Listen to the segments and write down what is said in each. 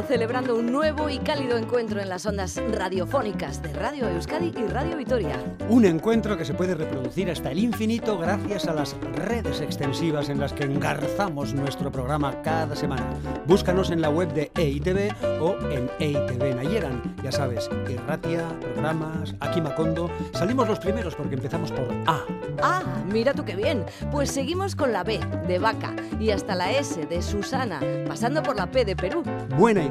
celebrando un nuevo y cálido encuentro en las ondas radiofónicas de Radio Euskadi y Radio Vitoria. Un encuentro que se puede reproducir hasta el infinito gracias a las redes extensivas en las que engarzamos nuestro programa cada semana. Búscanos en la web de EITV o en EITV Nayeran. Ya sabes, Irratia, programas, aquí Macondo. Salimos los primeros porque empezamos por A. Ah, mira tú qué bien. Pues seguimos con la B de vaca y hasta la S de Susana, pasando por la P de Perú. Buena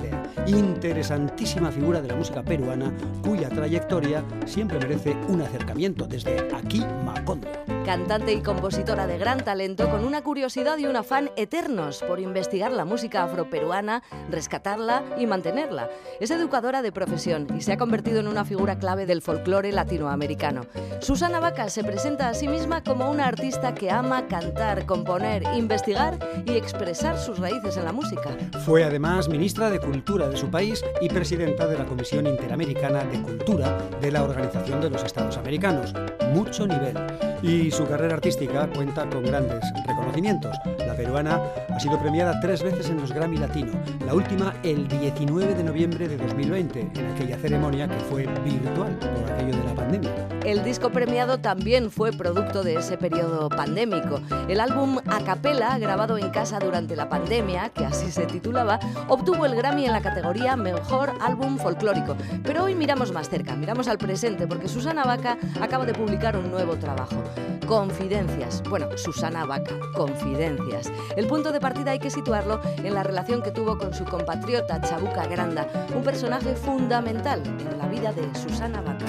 Interesantísima figura de la música peruana cuya trayectoria siempre merece un acercamiento desde aquí Macondo cantante y compositora de gran talento con una curiosidad y un afán eternos por investigar la música afroperuana, rescatarla y mantenerla. Es educadora de profesión y se ha convertido en una figura clave del folclore latinoamericano. Susana Vaca se presenta a sí misma como una artista que ama cantar, componer, investigar y expresar sus raíces en la música. Fue además ministra de Cultura de su país y presidenta de la Comisión Interamericana de Cultura de la Organización de los Estados Americanos. Mucho nivel. Y su carrera artística cuenta con grandes reconocimientos. La peruana ha sido premiada tres veces en los Grammy Latino, la última el 19 de noviembre de 2020, en aquella ceremonia que fue virtual por aquello de la pandemia. El disco premiado también fue producto de ese periodo pandémico. El álbum A Capella, grabado en casa durante la pandemia, que así se titulaba, obtuvo el Grammy en la categoría Mejor Álbum Folclórico. Pero hoy miramos más cerca, miramos al presente, porque Susana Vaca acaba de publicar un nuevo trabajo. Confidencias. Bueno, Susana Vaca, Confidencias. El punto de partida hay que situarlo en la relación que tuvo con su compatriota Chabuca Granda, un personaje fundamental en la vida de Susana Vaca.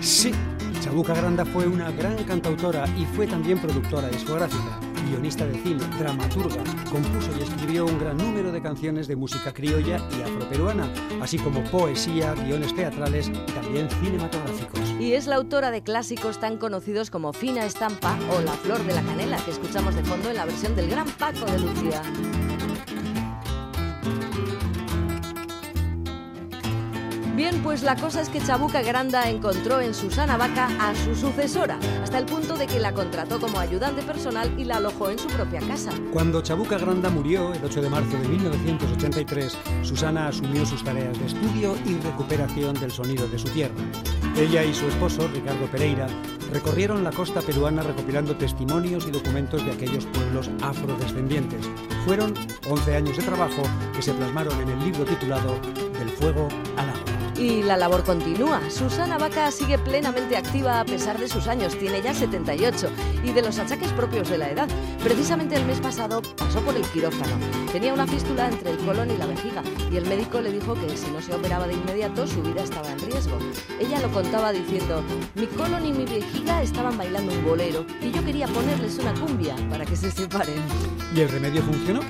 Sí, Chabuca Granda fue una gran cantautora y fue también productora discográfica guionista de cine, dramaturga, compuso y escribió un gran número de canciones de música criolla y afroperuana, así como poesía, guiones teatrales y también cinematográficos. Y es la autora de clásicos tan conocidos como Fina Estampa o La Flor de la Canela, que escuchamos de fondo en la versión del gran Paco de Lucía. Bien, pues la cosa es que Chabuca Granda encontró en Susana Vaca a su sucesora, hasta el punto de que la contrató como ayudante personal y la alojó en su propia casa. Cuando Chabuca Granda murió, el 8 de marzo de 1983, Susana asumió sus tareas de estudio y recuperación del sonido de su tierra. Ella y su esposo, Ricardo Pereira, recorrieron la costa peruana recopilando testimonios y documentos de aquellos pueblos afrodescendientes. Fueron 11 años de trabajo que se plasmaron en el libro titulado Del fuego al agua. Y la labor continúa. Susana Vaca sigue plenamente activa a pesar de sus años, tiene ya 78, y de los achaques propios de la edad. Precisamente el mes pasado pasó por el quirófano. Tenía una fístula entre el colon y la vejiga, y el médico le dijo que si no se operaba de inmediato su vida estaba en riesgo. Ella lo contaba diciendo, mi colon y mi vejiga estaban bailando un bolero, y yo quería ponerles una cumbia para que se separen. ¿Y el remedio funcionó?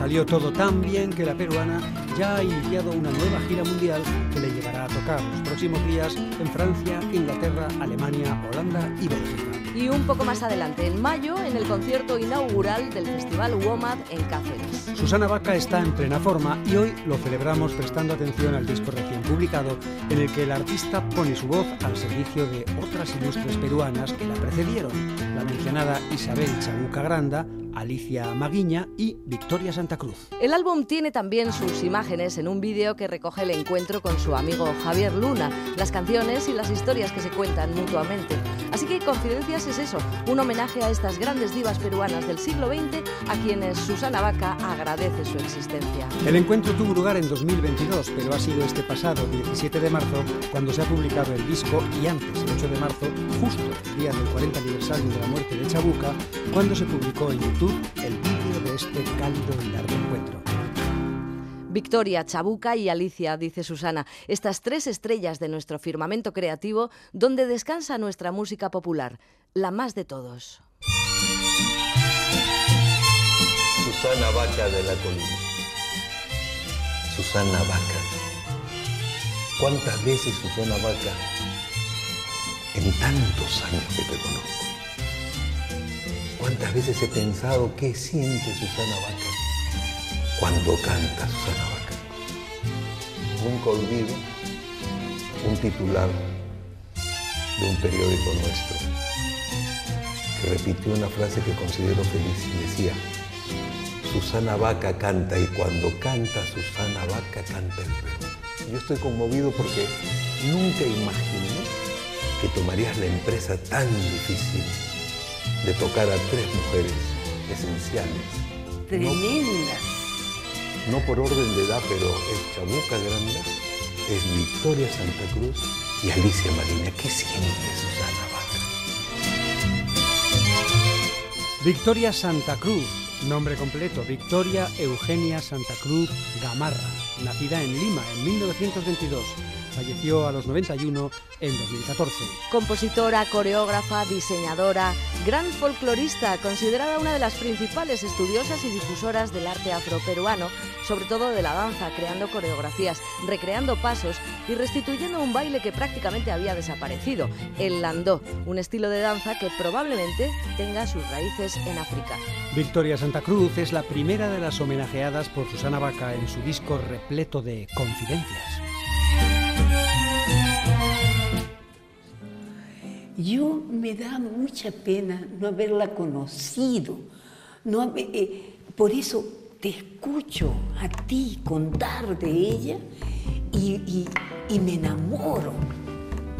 Salió todo tan bien que la peruana ya ha iniciado una nueva gira mundial que le llevará a tocar los próximos días en Francia, Inglaterra, Alemania, Holanda y Bélgica. Y un poco más adelante, en mayo, en el concierto inaugural del Festival WOMAD en Cáceres. Susana Vaca está en plena forma y hoy lo celebramos prestando atención al disco recién publicado en el que el artista pone su voz al servicio de otras ilustres peruanas que la precedieron, la mencionada Isabel Chabuca Granda, Alicia Maguiña y Victoria Santa Cruz. El álbum tiene también sus imágenes en un vídeo que recoge el encuentro con su amigo Javier Luna, las canciones y las historias que se cuentan mutuamente. Así que Confidencias es eso, un homenaje a estas grandes divas peruanas del siglo XX a quienes Susana Vaca agradece su existencia. El encuentro tuvo lugar en 2022, pero ha sido este pasado 17 de marzo cuando se ha publicado el disco y antes, el 8 de marzo, justo el día del 40 aniversario de la muerte de Chabuca, cuando se publicó en YouTube el vídeo de este cálido y largo encuentro. Victoria, Chabuca y Alicia, dice Susana, estas tres estrellas de nuestro firmamento creativo donde descansa nuestra música popular, la más de todos. Susana Vaca de la Colina. Susana Vaca. ¿Cuántas veces Susana Vaca en tantos años que te conozco? ¿Cuántas veces he pensado qué siente Susana Vaca cuando canta Susana Vaca? Nunca olvido un titular de un periódico nuestro, que repitió una frase que considero feliz y decía, Susana Vaca canta y cuando canta Susana Vaca canta el Perú. Yo estoy conmovido porque nunca imaginé que tomarías la empresa tan difícil de tocar a tres mujeres esenciales. Tremendas. No, no por orden de edad, pero es Chabuca Granda, es Victoria Santa Cruz y Alicia Marina. ¿Qué siente Susana Vaca? Victoria Santa Cruz, nombre completo, Victoria Eugenia Santa Cruz Gamarra, nacida en Lima en 1922 falleció a los 91 en 2014. Compositora, coreógrafa, diseñadora, gran folclorista, considerada una de las principales estudiosas y difusoras del arte afroperuano, sobre todo de la danza, creando coreografías, recreando pasos y restituyendo un baile que prácticamente había desaparecido, el landó, un estilo de danza que probablemente tenga sus raíces en África. Victoria Santa Cruz es la primera de las homenajeadas por Susana Vaca en su disco repleto de confidencias. Yo me da mucha pena no haberla conocido. No eh, por eso te escucho a ti contar de ella y, me enamoro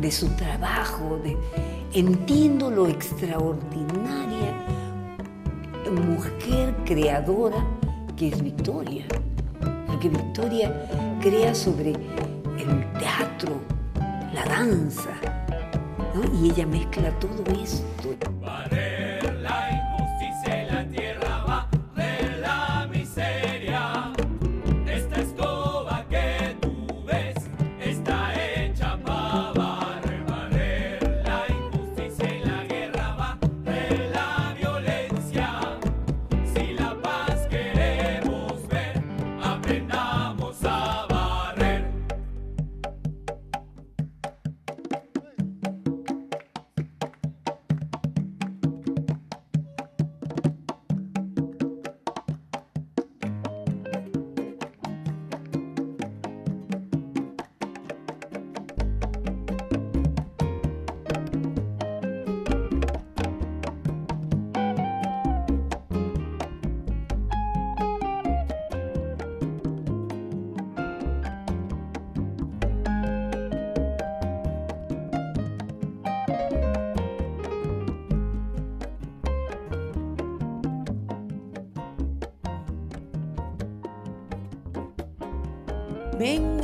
de su trabajo, de, entiendo lo extraordinaria mujer creadora que es Victoria. Porque Victoria crea sobre el teatro, la danza, y ella mezcla todo esto.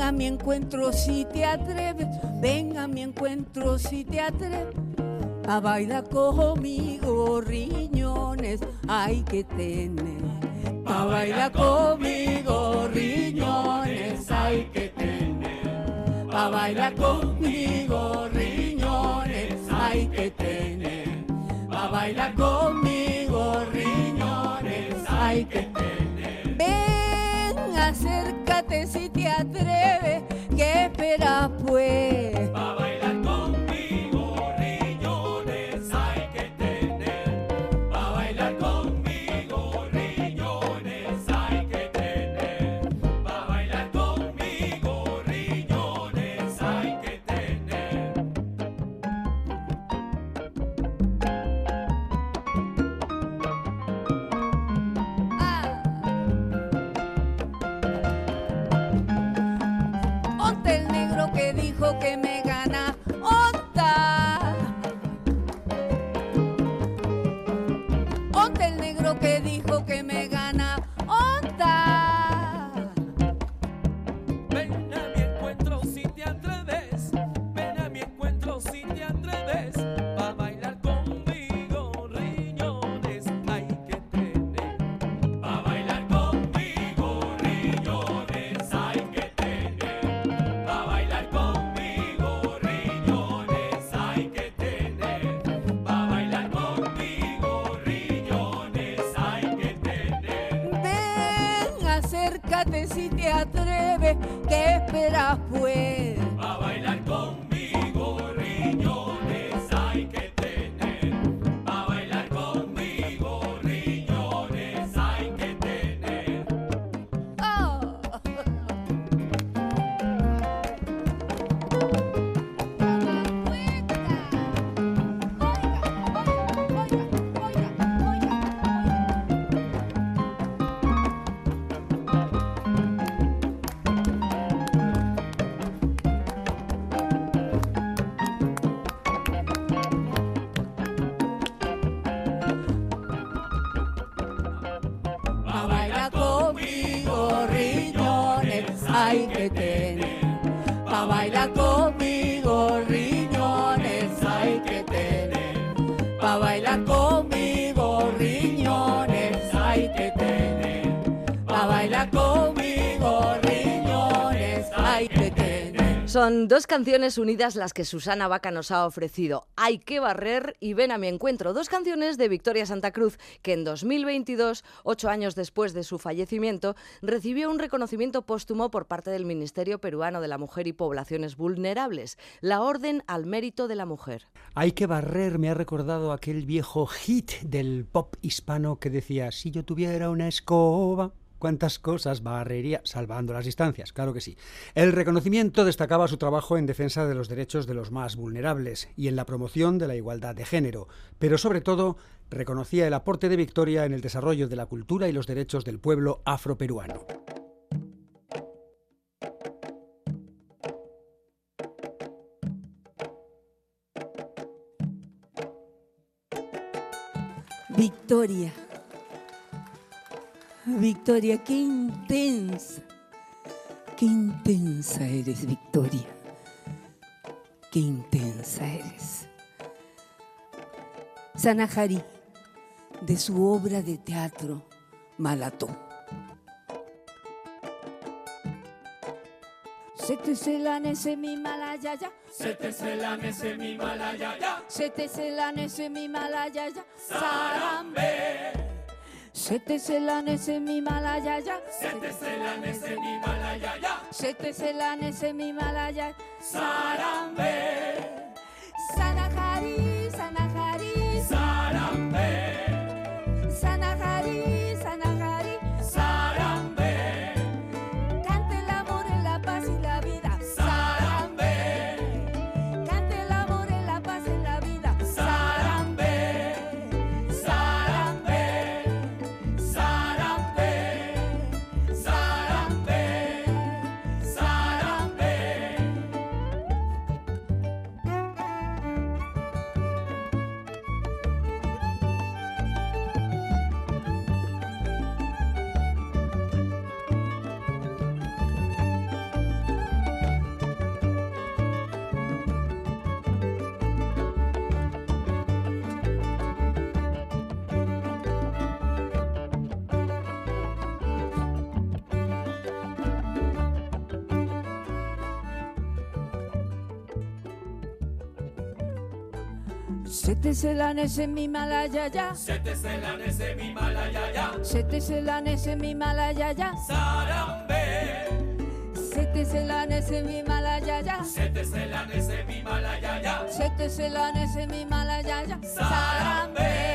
Venga a mi encuentro si te atreves, venga a mi encuentro si te atreves. A bailar conmigo, riñones, hay que tener. A bailar conmigo, riñones, hay que tener. A bailar conmigo, riñones, hay que tener. A bailar conmigo, riñones, hay que tener. Ven, acércate si te atreves, ¿qué esperas que tener. Pa' bailar conmigo, Son dos canciones unidas las que Susana Vaca nos ha ofrecido. Hay que barrer y ven a mi encuentro. Dos canciones de Victoria Santa Cruz que en 2022, ocho años después de su fallecimiento, recibió un reconocimiento póstumo por parte del Ministerio Peruano de la Mujer y Poblaciones Vulnerables, la Orden al Mérito de la Mujer. Hay que barrer, me ha recordado aquel viejo hit del pop hispano que decía, si yo tuviera una escoba, cuántas cosas barrería, salvando las distancias, claro que sí. El reconocimiento destacaba su trabajo en defensa de los derechos de los más vulnerables y en la promoción de la igualdad de género, pero sobre todo reconocía el aporte de Victoria en el desarrollo de la cultura y los derechos del pueblo afroperuano. Victoria. Victoria, qué intensa. Qué intensa eres, Victoria. Qué intensa eres. Sanahari, de su obra de teatro Malató. Se te selane se mi malayaya, Se te selane se mi malayaya, se te selane se mi malayaya, sarambe. sarambe. Se te selane se mi malayaya, Se te selane se mi malayaya, se te selane se mi malayaya, sarambe. Se te selane se mi malayaya, Se te selane se mi malayaya, se te selane se mi malayaya, sarambe. se te selane se mi malayaya. Se te selane se mi malayaya, Se te selane se mi malayaya, sarambe.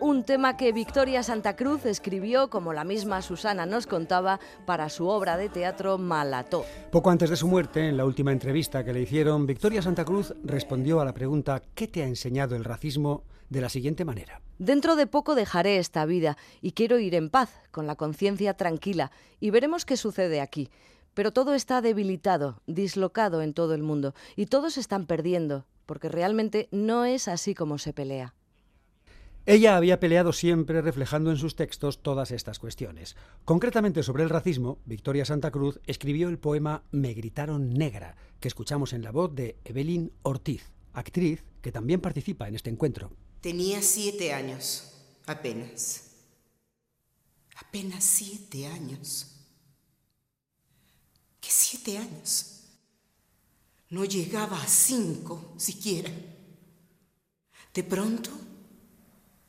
Un tema que Victoria Santa Cruz escribió, como la misma Susana nos contaba, para su obra de teatro Malató. Poco antes de su muerte, en la última entrevista que le hicieron, Victoria Santa Cruz respondió a la pregunta ¿qué te ha enseñado el racismo? de la siguiente manera. Dentro de poco dejaré esta vida y quiero ir en paz, con la conciencia tranquila, y veremos qué sucede aquí. Pero todo está debilitado, dislocado en todo el mundo, y todos están perdiendo, porque realmente no es así como se pelea. Ella había peleado siempre reflejando en sus textos todas estas cuestiones. Concretamente sobre el racismo, Victoria Santa Cruz escribió el poema Me gritaron negra, que escuchamos en la voz de Evelyn Ortiz, actriz que también participa en este encuentro. Tenía siete años, apenas. Apenas siete años. ¿Qué siete años? No llegaba a cinco siquiera. De pronto,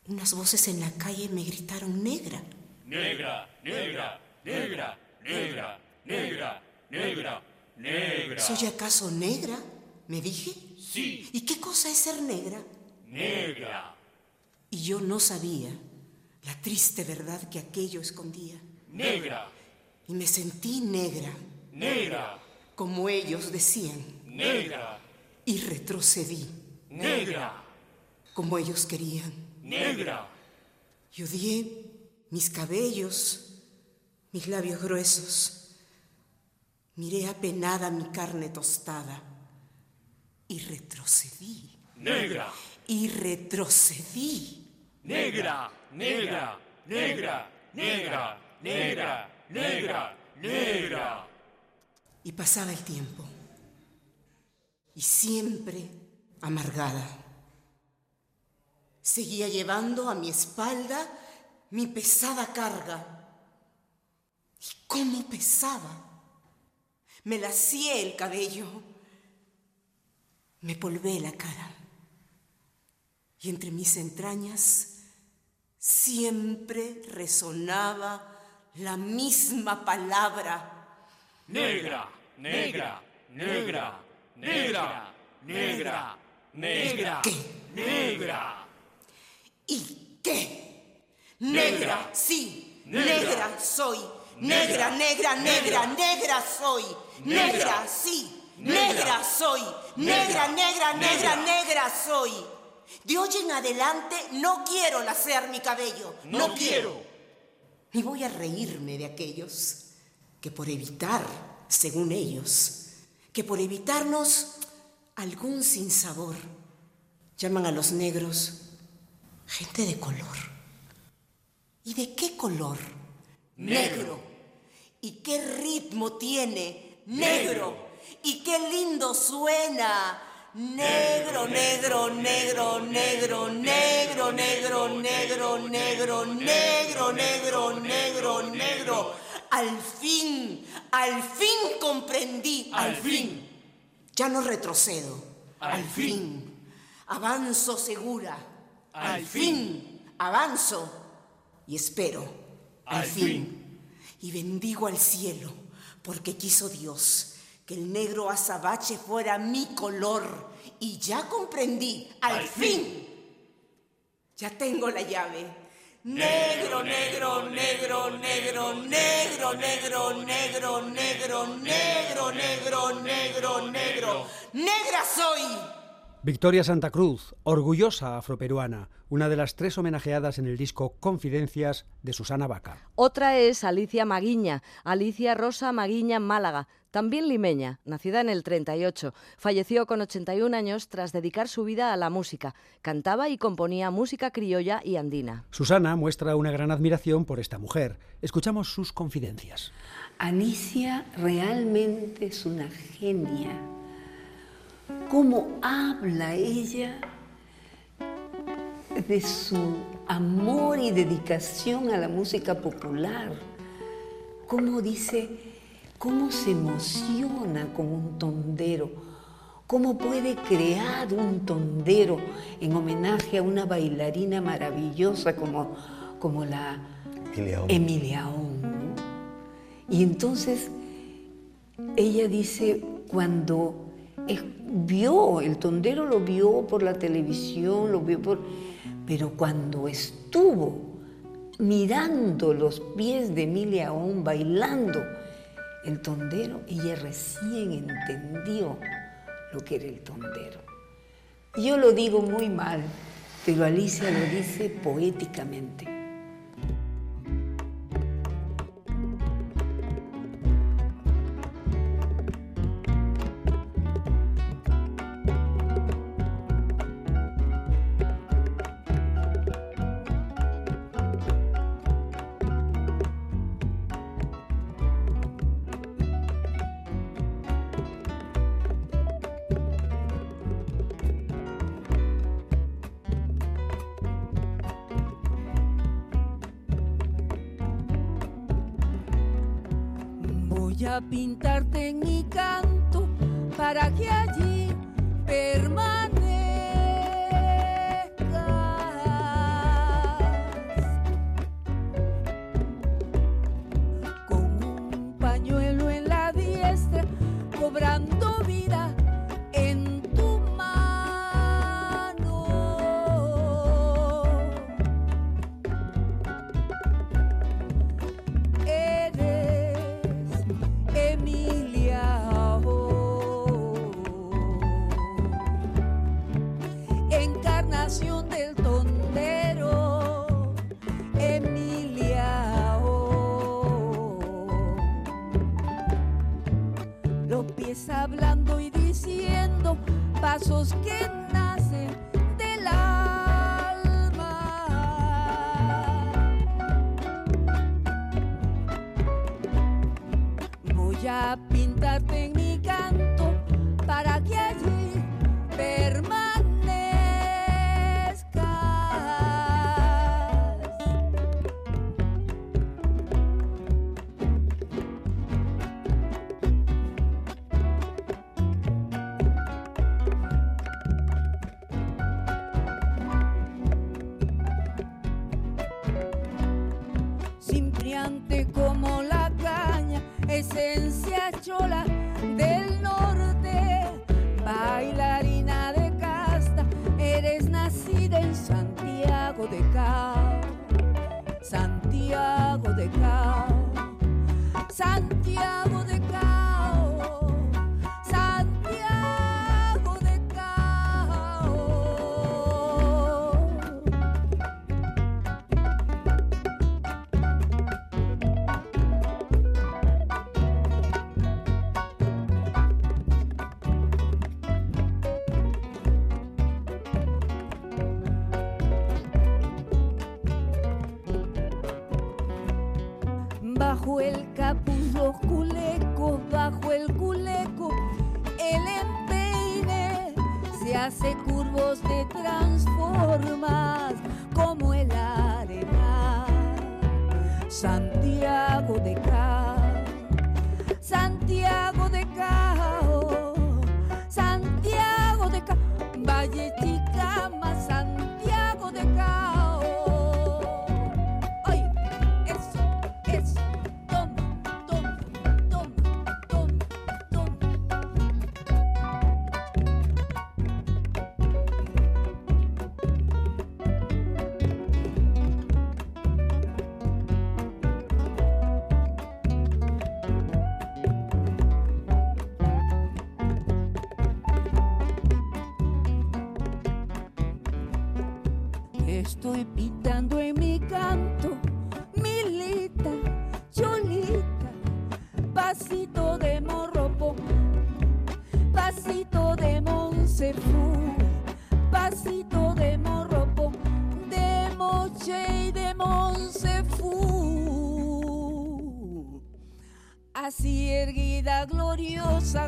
unas voces en la calle me gritaron negra. Negra, negra, negra, negra, negra, negra, negra. ¿Soy acaso negra? Me dije. Sí, ¿Y qué cosa es ser negra? negra, Y yo no sabía la triste verdad que aquello escondía. negra, Y me sentí negra, negra, como ellos decían. negra, Y retrocedí, negra, como ellos querían. Negra, Y odié mis cabellos, mis labios gruesos. Miré apenada mi carne tostada. Y retrocedí. negra, Y retrocedí. negra, negra, negra, negra, negra, negra, negra. Y pasaba el tiempo. Y siempre amargada. Seguía llevando a mi espalda mi pesada carga. ¿Y cómo pesaba? Me lacié el cabello. Me polvé la cara. Y entre mis entrañas siempre resonaba la misma palabra. Negra, negra, negra, negra, negra, negra, ¿Qué? negra, ¿Y qué? Negra, sí, Negra. negra, soy. Negra, negra, negra, negra soy. Negra, sí, negra soy. Negra, negra, negra, negra soy. De hoy en adelante no quiero lacear mi cabello. no quiero. Ni voy a reírme de aquellos que por evitar, según ellos, que por evitarnos algún sinsabor, llaman a los negros gente de color. ¿Y de qué color? Negro. ¿Y qué ritmo tiene? Negro. ¿Y qué lindo suena? Negro, negro, negro, negro, negro, negro, negro, negro, negro, negro, negro, negro. Al fin, al fin comprendí. Al fin. Ya no retrocedo. Al fin. Avanzo segura. Al fin. Avanzo. Y espero. Al, Al fin. fin. Y bendigo al cielo, porque quiso Dios que el negro azabache fuera mi color. Y ya comprendí. Al, Al fin. fin. Ya tengo la llave. Negro, negro, negro, negro, negro, negro, negro, negro, negro, negro, negro, negro. Negra soy. Victoria Santa Cruz, orgullosa afroperuana, una de las tres homenajeadas en el disco Confidencias de Susana Vaca. Otra es Alicia Maguiña, Alicia Rosa Maguiña Málaga, también limeña, nacida en el 38. Falleció con 81 años tras dedicar su vida a la música. Cantaba y componía música criolla y andina. Susana muestra una gran admiración por esta mujer. Escuchamos sus confidencias. Alicia realmente es una genia. Cómo habla ella de su amor y dedicación a la música popular. Cómo dice, cómo se emociona con un tondero. Cómo puede crear un tondero en homenaje a una bailarina maravillosa como, como la Emilia. Emilia. Y entonces ella dice, cuando vio, el tondero lo vio por la televisión, lo vio por... Pero cuando estuvo mirando los pies de Emilia Ong bailando el tondero, ella recién entendió lo que era el tondero. Yo lo digo muy mal, pero Alicia lo dice poéticamente. Para que allí permanezcas.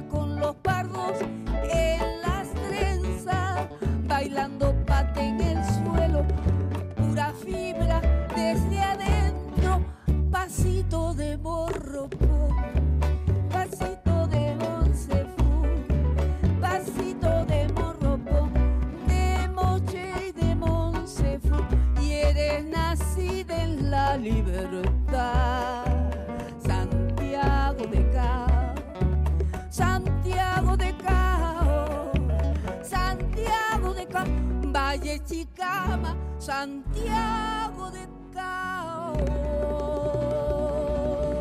Con los pardos en las trenzas, bailando pate en el suelo, pura fibra desde adentro, pasito de morropo, pasito de Monsefú, pasito de morropo, de Moche y de Monsefú, y eres nacida en la libertad. Valle Chicama, Santiago de Cao.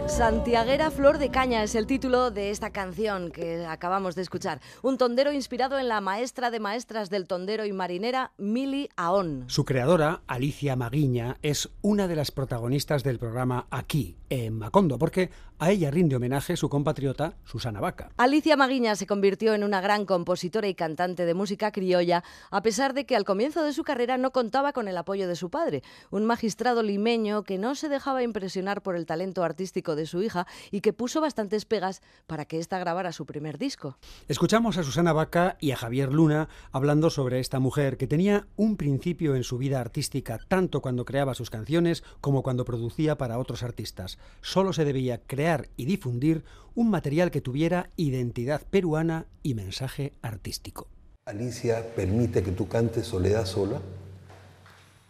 Santiaguera Flor de Caña es el título de esta canción que acabamos de escuchar. Un tondero inspirado en la maestra de maestras del tondero y marinera, Mili Aón. Su creadora, Alicia Maguiña, es una de las protagonistas del programa Aquí, en Macondo, porque a ella rinde homenaje su compatriota Susana Vaca. Alicia Maguiña se convirtió en una gran compositora y cantante de música criolla, a pesar de que al comienzo de su carrera no contaba con el apoyo de su padre, un magistrado limeño que no se dejaba impresionar por el talento artístico de su hija y que puso bastantes pegas para que ésta grabara su primer disco. Escuchamos a Susana Vaca y a Javier Luna hablando sobre esta mujer que tenía un principio en su vida artística tanto cuando creaba sus canciones como cuando producía para otros artistas. Solo se debía crear y difundir un material que tuviera identidad peruana y mensaje artístico. Alicia permite que tú cantes Soledad sola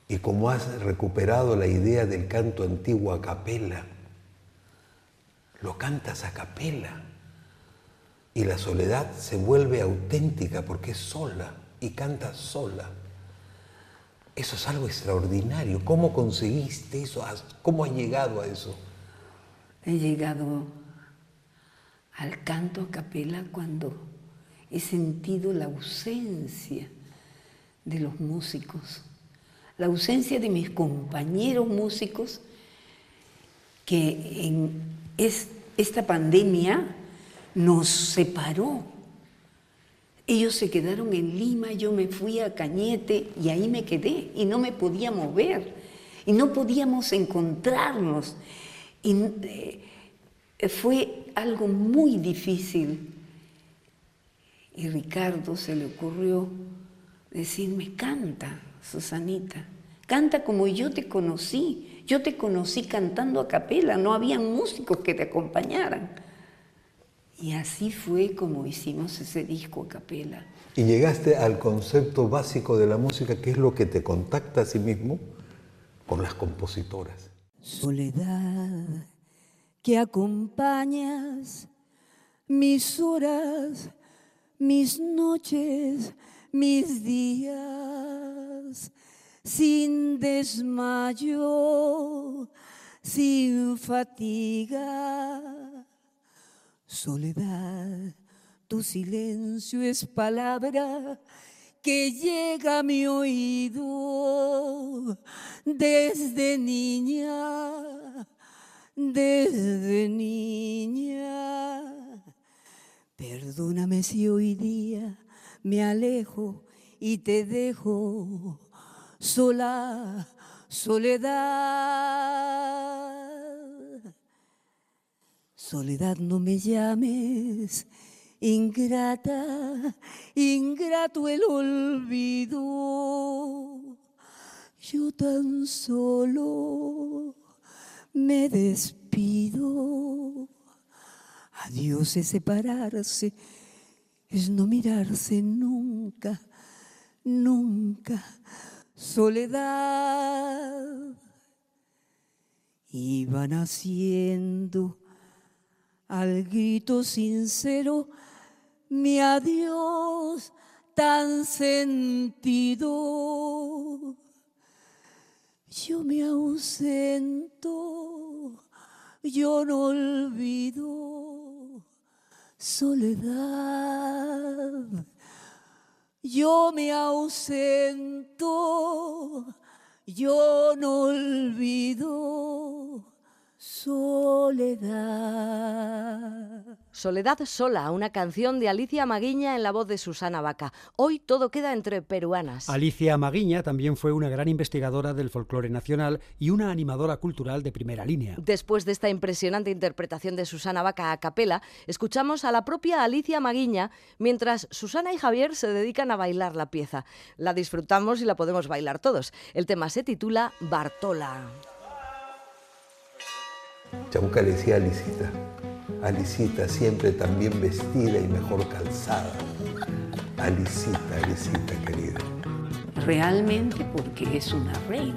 y como has recuperado la idea del canto antiguo a capela, lo cantas a capela y la soledad se vuelve auténtica porque es sola y canta sola. Eso es algo extraordinario. ¿Cómo conseguiste eso? ¿Cómo has llegado a eso? He llegado al canto a capela cuando he sentido la ausencia de los músicos, la ausencia de mis compañeros músicos que en esta pandemia nos separó ellos se quedaron en Lima, yo me fui a Cañete y ahí me quedé y no me podía mover y no podíamos encontrarnos. Y eh, fue algo muy difícil. Y Ricardo se le ocurrió decirme, canta, Susanita, canta como yo te conocí. Yo te conocí cantando a capela, no habían músicos que te acompañaran. Y así fue como hicimos ese disco a capela. Y llegaste al concepto básico de la música, que es lo que te contacta a sí mismo con las compositoras. Soledad, que acompañas mis horas, mis noches, mis días, sin desmayo, sin fatiga. Soledad, tu silencio es palabra que llega a mi oído desde niña, desde niña. Perdóname si hoy día me alejo y te dejo sola, soledad. Soledad, no me llames, ingrata, ingrato el olvido. Yo tan solo me despido. Adiós es separarse, es no mirarse nunca, nunca. Soledad. Iban haciendo al grito sincero, mi adiós tan sentido. Yo me ausento, yo no olvido soledad. Yo me ausento, yo no olvido Soledad. Soledad sola, una canción de Alicia Maguiña en la voz de Susana Vaca. Hoy todo queda entre peruanas. Alicia Maguiña también fue una gran investigadora del folclore nacional y una animadora cultural de primera línea. Después de esta impresionante interpretación de Susana Vaca a capela, escuchamos a la propia Alicia Maguiña mientras Susana y Javier se dedican a bailar la pieza. La disfrutamos y la podemos bailar todos. El tema se titula Bartola. Chabuca le decía a Alicita, Alicita siempre tan bien vestida y mejor calzada. Alicita, Alicita querida. Realmente porque es una reina.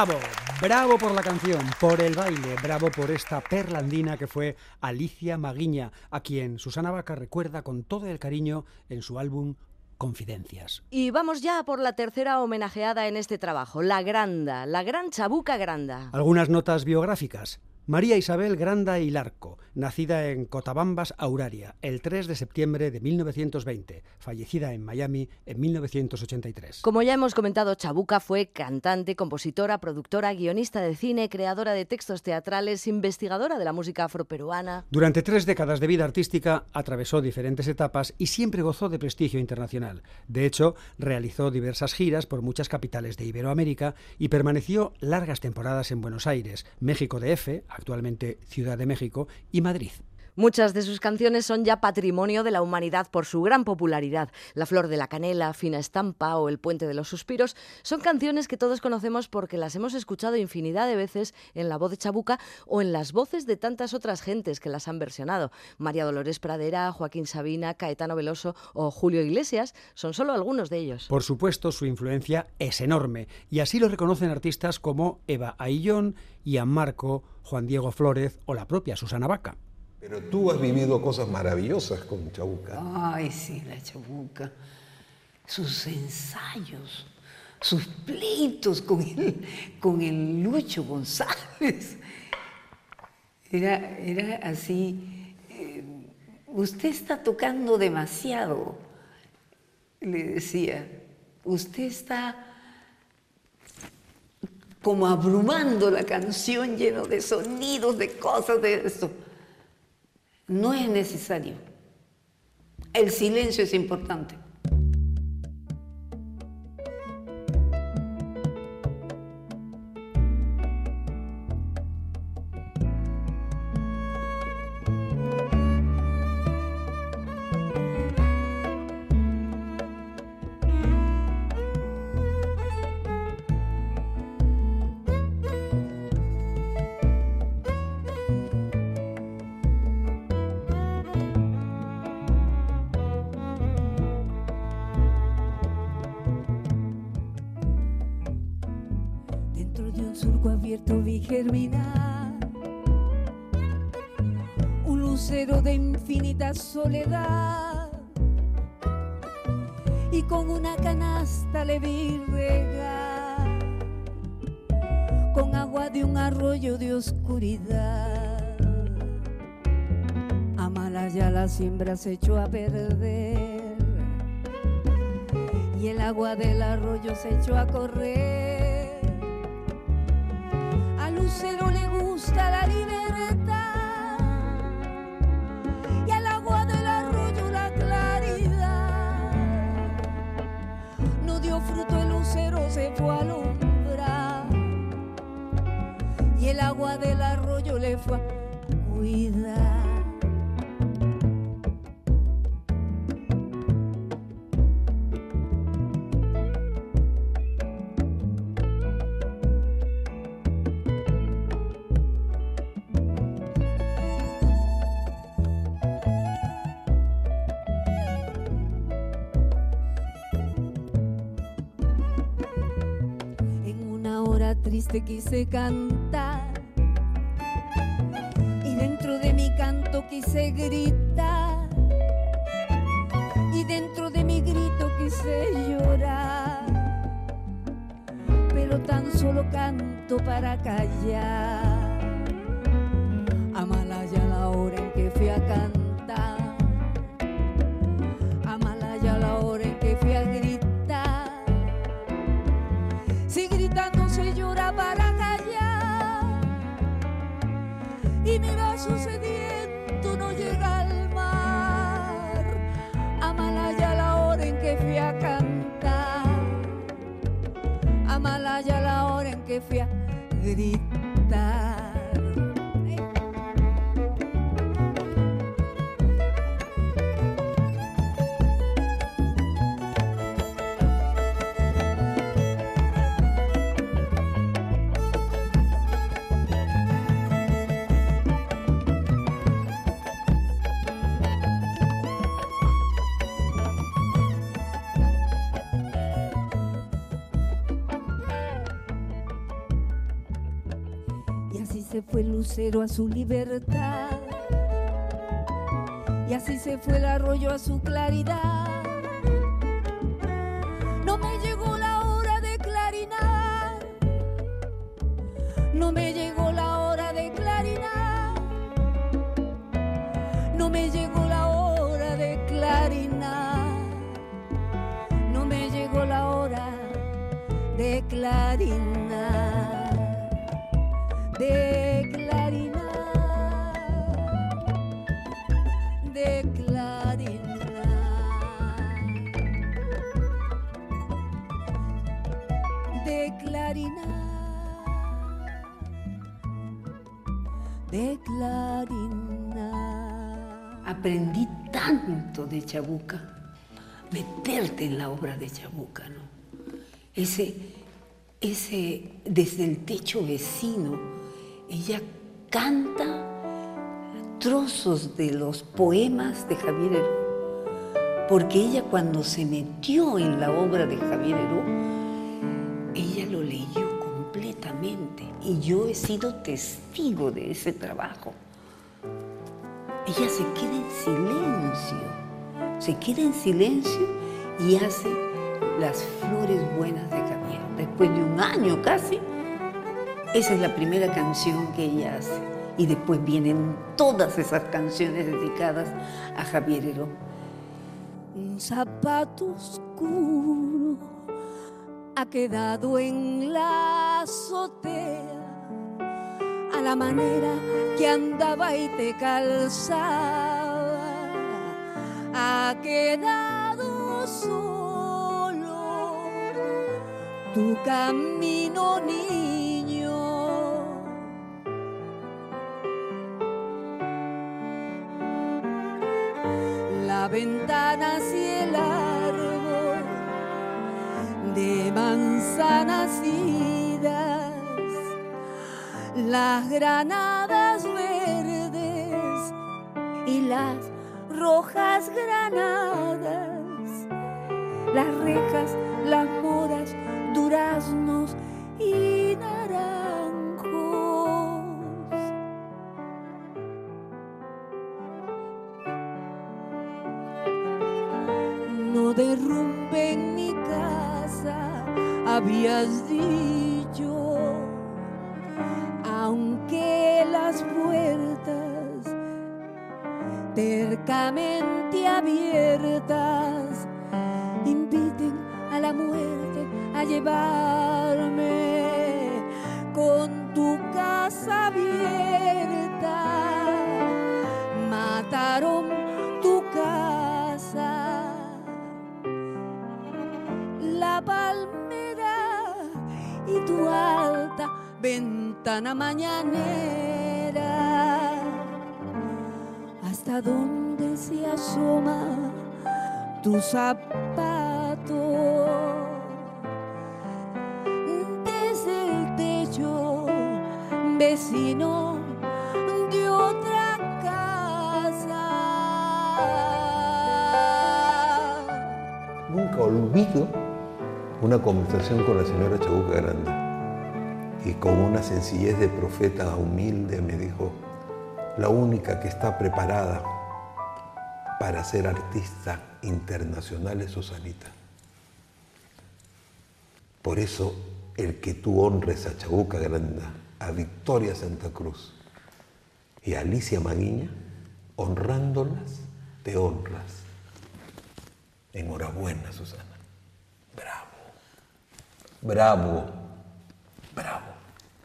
Bravo, bravo por la canción, por el baile, bravo por esta perlandina que fue Alicia Maguiña, a quien Susana Vaca recuerda con todo el cariño en su álbum Confidencias. Y vamos ya por la tercera homenajeada en este trabajo, la Granda, la gran Chabuca Granda. Algunas notas biográficas. María Isabel Granda y Larco, nacida en Cotabambas, Auraria, el 3 de septiembre de 1920, fallecida en Miami en 1983. Como ya hemos comentado, Chabuca fue cantante, compositora, productora, guionista de cine, creadora de textos teatrales, investigadora de la música afroperuana. Durante tres décadas de vida artística atravesó diferentes etapas y siempre gozó de prestigio internacional. De hecho, realizó diversas giras por muchas capitales de Iberoamérica y permaneció largas temporadas en Buenos Aires, México DF, actualmente Ciudad de México, y Madrid. Muchas de sus canciones son ya patrimonio de la humanidad por su gran popularidad. La flor de la canela, Fina estampa o El puente de los suspiros son canciones que todos conocemos porque las hemos escuchado infinidad de veces en la voz de Chabuca o en las voces de tantas otras gentes que las han versionado. María Dolores Pradera, Joaquín Sabina, Caetano Veloso o Julio Iglesias son solo algunos de ellos. Por supuesto, su influencia es enorme y así lo reconocen artistas como Eva Aillón, Ian Marco, Juan Diego Flórez o la propia Susana Vaca. Pero tú has vivido cosas maravillosas con Chabuca. Ay, sí, la chabuca. Sus ensayos, sus pleitos con el, con el Lucho González. Era, era así. eh, usted está tocando demasiado, le decía. Usted está como abrumando la canción lleno de sonidos, de cosas, de esto. No es necesario. El silencio es importante. Infinita soledad y con una canasta le vi regar con agua de un arroyo de oscuridad. Amalaya la siembra se echó a perder y el agua del arroyo se echó a correr. Se fue a alumbrar y el agua del arroyo le fue a cuidar. Cantar. Y dentro de mi canto quise gritar. Y dentro de mi grito quise llorar. Pero tan solo canto para callar. Amalaya la hora en que fui a cantar sediento no llega al mar. Amalaya la hora en que fui a cantar. Amalaya la hora en que fui a gritar. A su libertad. Y así se fue el arroyo a su claridad. De clarinar, de clarinar. Aprendí tanto de Chabuca, meterte en la obra de Chabuca, ¿no? Ese, ese, desde el techo vecino, ella canta trozos de los poemas de Javier Heró, porque ella cuando se metió en la obra de Javier Heró, ella lo leyó completamente y yo he sido testigo de ese trabajo. Ella se queda en silencio, se queda en silencio y hace las flores buenas de Javier. Después de un año casi, esa es la primera canción que ella hace. Y después vienen todas esas canciones dedicadas a Javier Heró. Un zapato oscuro ha quedado en la azotea a la manera que andaba y te calzaba. Ha quedado solo tu camino, niño. La ventana hacia el árbol de manzanas idas, las granadas verdes y las rojas granadas, las rejas, las moras, duraznos y naranjos. Habías dicho, ventana mañanera. Hasta dónde se asoma tu zapato desde el techo vecino de otra casa. Nunca olvido una conversación con la señora Chabuca Grande. Y con una sencillez de profeta humilde me dijo, la única que está preparada para ser artista internacional es Susanita. Por eso el que tú honres a Chabuca Granda, a Victoria Santa Cruz y a Alicia Maguiña, honrándolas, te honras. Enhorabuena, Susana. Bravo. Bravo. Bravo.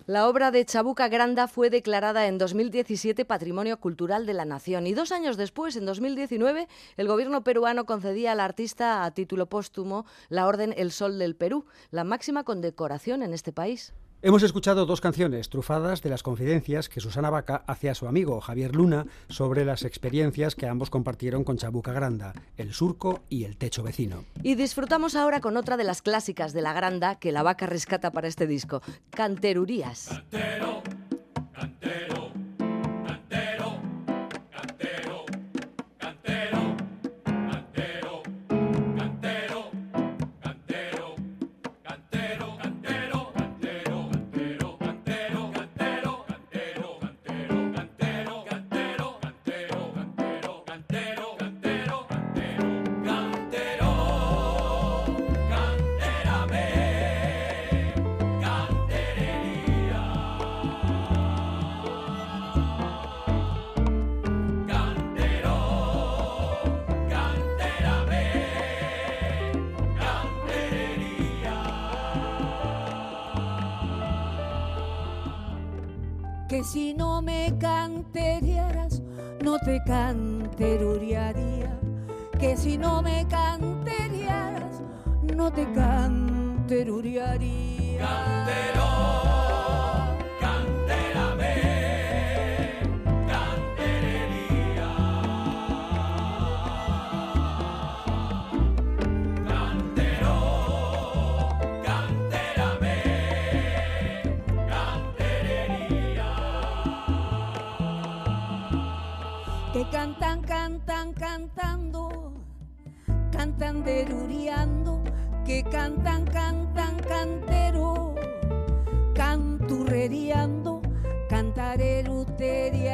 La obra de Chabuca Granda fue declarada en 2017 Patrimonio Cultural de la Nación y dos años después, en 2019, el gobierno peruano concedía al artista a título póstumo la Orden El Sol del Perú, la máxima condecoración en este país. Hemos escuchado dos canciones trufadas de las confidencias que Susana Vaca hacía a su amigo Javier Luna sobre las experiencias que ambos compartieron con Chabuca Granda, el surco y el techo vecino. Y disfrutamos ahora con otra de las clásicas de la Granda que la Vaca rescata para este disco, Canterurías. Cantero, cantero, canterearas, no te canteruriaría. Que si no me canterearas, no te canteruriaría. Cantero, cantan que cantan, cantan, cantero, canturreriando, cantareruteriaría,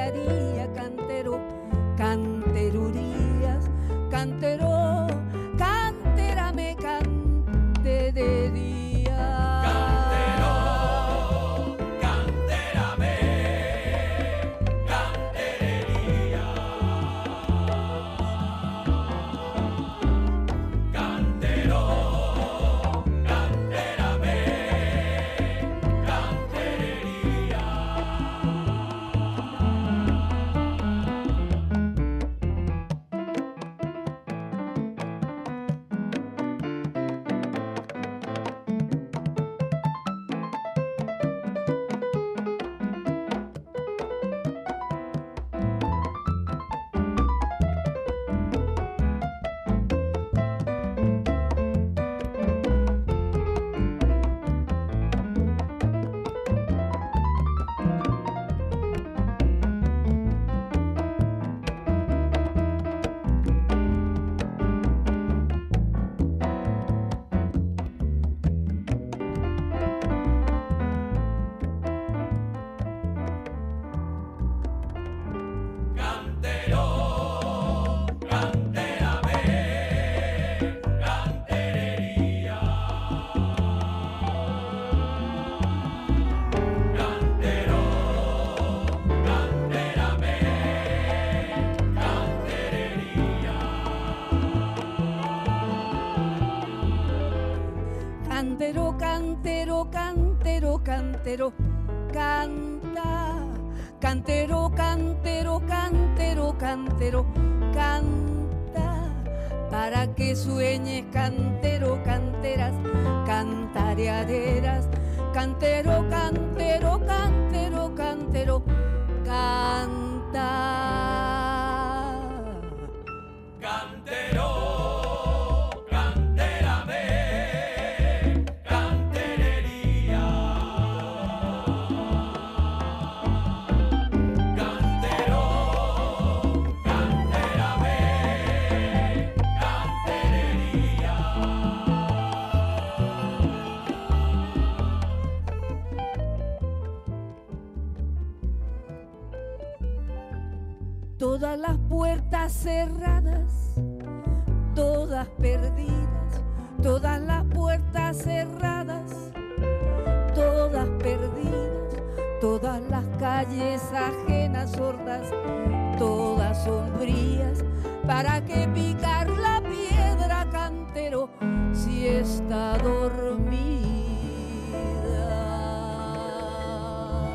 cantero, canta. Cantero, cantero, cantero, cantero, canta. Para que sueñes, cantero, canteras, cantareaderas. Cantero, cantero, cantero, cerradas, todas perdidas, todas las puertas cerradas, todas perdidas, todas las calles ajenas sordas, todas sombrías, para que picar la piedra cantero si está dormida.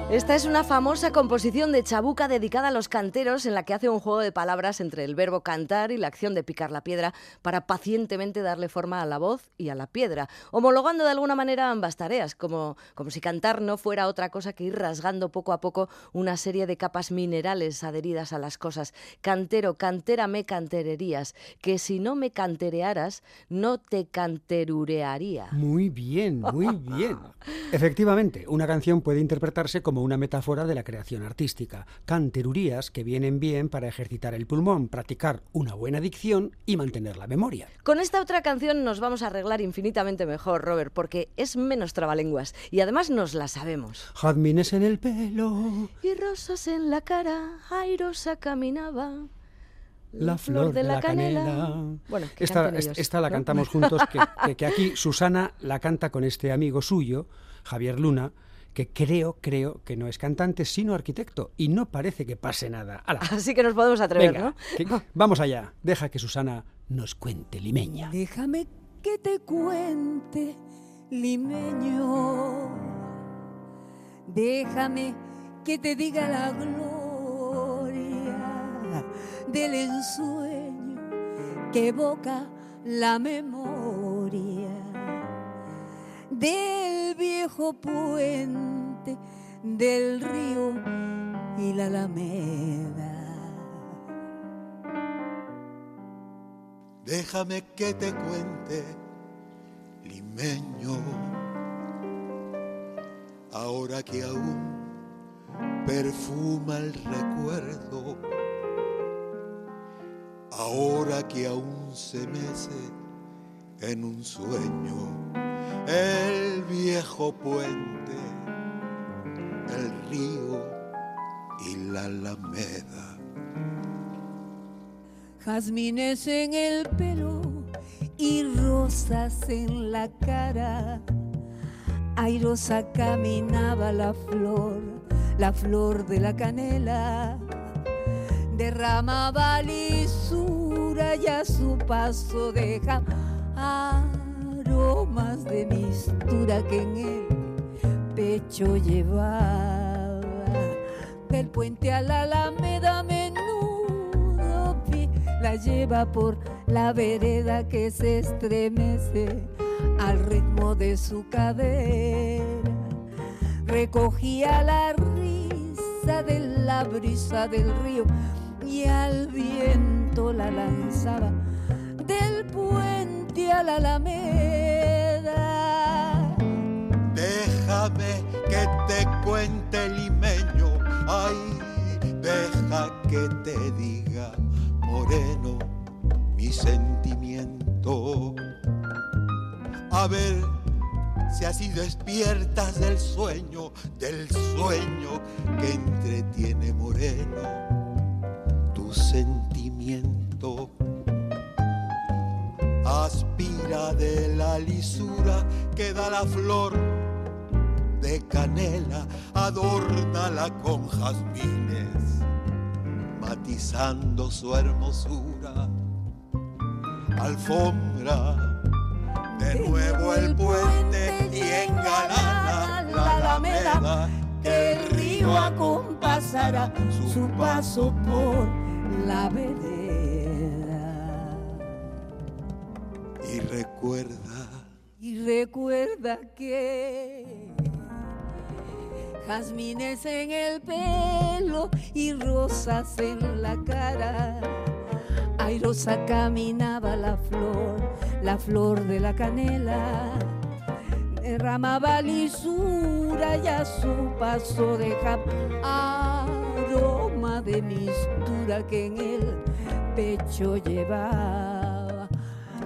Esta es una famosa composición de Chabuca dedicada a los canteros en la que hace un juego de palabras entre el verbo cantar y la acción de picar la piedra para pacientemente darle forma a la voz y a la piedra, homologando de alguna manera ambas tareas, como, como si cantar no fuera otra cosa que ir rasgando poco a poco una serie de capas minerales adheridas a las cosas. Cantero, cantera me cantererías, que si no me canterearas, no te canterurearía. Muy bien, muy bien. Efectivamente, una canción puede interpretarse como una metáfora de la creación artística. Canterurías que vienen bien para ejercitar el pulmón, practicar una buena dicción y mantener la memoria. Con esta otra canción nos vamos a arreglar infinitamente mejor, Robert, porque es menos trabalenguas y además nos la sabemos. Jazmines en el pelo, Y rosas en la cara, airosa caminaba. la flor de la canela. Bueno, esta, la ¿no? cantamos juntos, que, que- que aquí Susana la canta con este amigo suyo, Javier Luna, que creo, creo que no es cantante, sino arquitecto, y no parece que pase nada. ¡Hala! Así que nos podemos atrever, Venga, ¿no? que- vamos allá. Deja que Susana nos cuente limeña. Déjame que te cuente, limeño. Déjame que te diga la gloria del ensueño que evoca la memoria del viejo puente del río y la alameda. Déjame que te cuente, limeño, ahora que aún perfuma el recuerdo, ahora que aún se mece en un sueño el viejo puente, el río y la alameda. Jazmines en el pelo y rosas en la cara. Airosa caminaba la flor, la flor de la canela. Derramaba lisura y a su paso deja aromas de mistura que en el pecho llevaba. Del puente a la alameda menudo la lleva por la vereda que se estremece al ritmo de su cadera. Recogía la risa de la brisa del río y al viento la lanzaba del puente alameda. Déjame que te cuente limeño, ay, deja que te diga moreno mi sentimiento. A ver si así despiertas del sueño, del sueño que entretiene moreno tu sentimiento. Aspira de la lisura que da la flor de canela, adórnala con jazmines, matizando su hermosura. Alfombra de nuevo el puente y engalana la alameda que el río acompasará su paso por la vereda. Recuerda Y recuerda que jazmines en el pelo y rosas en la cara. Airosa caminaba la flor, la flor de la canela. Derramaba lisura y a su paso dejaba aroma de mistura que en el pecho llevaba.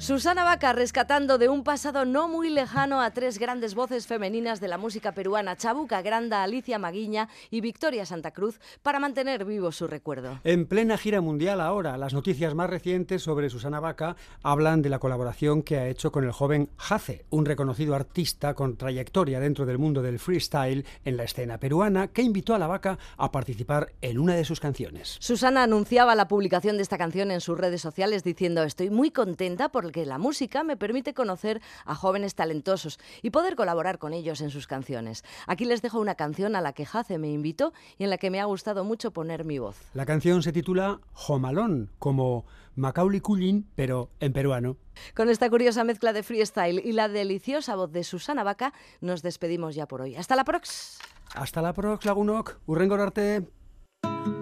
Susana Vaca rescatando de un pasado no muy lejano a tres grandes voces femeninas de la música peruana, Chabuca Granda, Alicia Maguiña y Victoria Santa Cruz, para mantener vivo su recuerdo. En plena gira mundial ahora, las noticias más recientes sobre Susana Vaca hablan de la colaboración que ha hecho con el joven Jace, un reconocido artista con trayectoria dentro del mundo del freestyle en la escena peruana, que invitó a la Vaca a participar en una de sus canciones. Susana anunciaba la publicación de esta canción en sus redes sociales diciendo estoy muy contenta porque la música me permite conocer a jóvenes talentosos y poder colaborar con ellos en sus canciones. Aquí les dejo una canción a la que Jace me invitó y en la que me ha gustado mucho poner mi voz. La canción se titula Jomalón, como Macaulay Culkin, pero en peruano. Con esta curiosa mezcla de freestyle y la deliciosa voz de Susana Vaca, nos despedimos ya por hoy. Hasta la prox. Hasta la prox, Lagunok. Urrengorarte. sola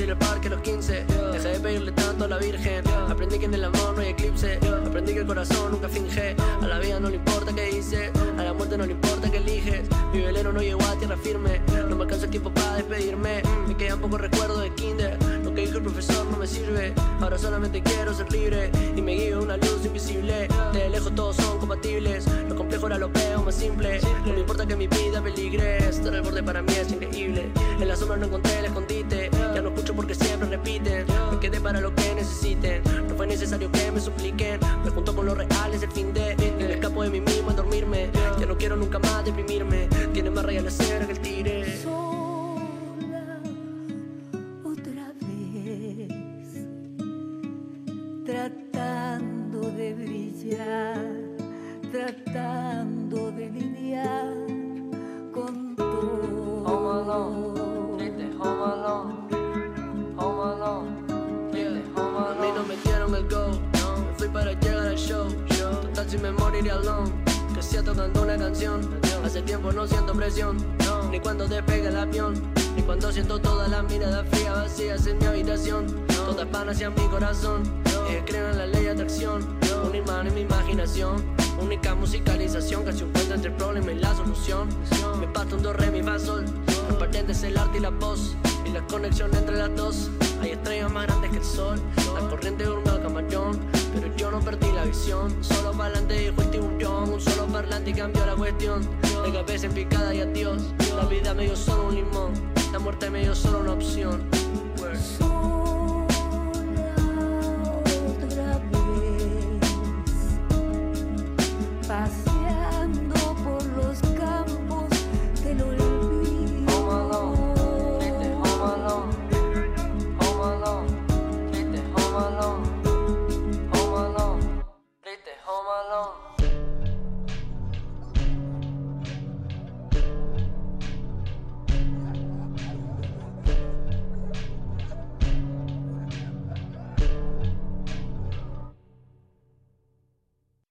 A salir al parque a los 15, dejé de pedirle tanto a la Virgen. Aprendí que en el amor no hay eclipse, aprendí que el corazón nunca finge. A la vida no le importa qué hice, a la muerte no le importa que eliges. Mi velero no llegó a tierra firme, no me alcanza el tiempo para despedirme. Me quedan pocos recuerdos de kinder, dijo el profesor no me sirve. Ahora solamente quiero ser libre y me guío una luz invisible. De lejos todos son compatibles, lo complejo ahora lo veo más simple. No me importa que mi vida peligre, estar al borde para mí es increíble. En la sombra no encontré el escondite, ya no escucho porque siempre repiten. Me quedé para lo que necesiten, no fue necesario que me supliquen. Me junto con los reales el fin de, y me escapo de mí mismo en dormirme. Ya no quiero nunca más deprimirme, tiene más raya la cera que el Mi corazón, eh, creo en la ley de atracción, un imán en mi imaginación. Única musicalización, casi un puente entre el problema y la solución. Me pasto un do, re, mi, fa, sol. Es el arte y la voz, y la conexión entre las dos. Hay estrellas más grandes que el sol, la corriente durmió al camaleón. Pero yo no perdí la visión, solo para adelante dijo el tiburón. Un solo parlante y cambió la cuestión. De cabeza en picada y adiós. La vida me dio solo un limón, la muerte me dio solo una opción.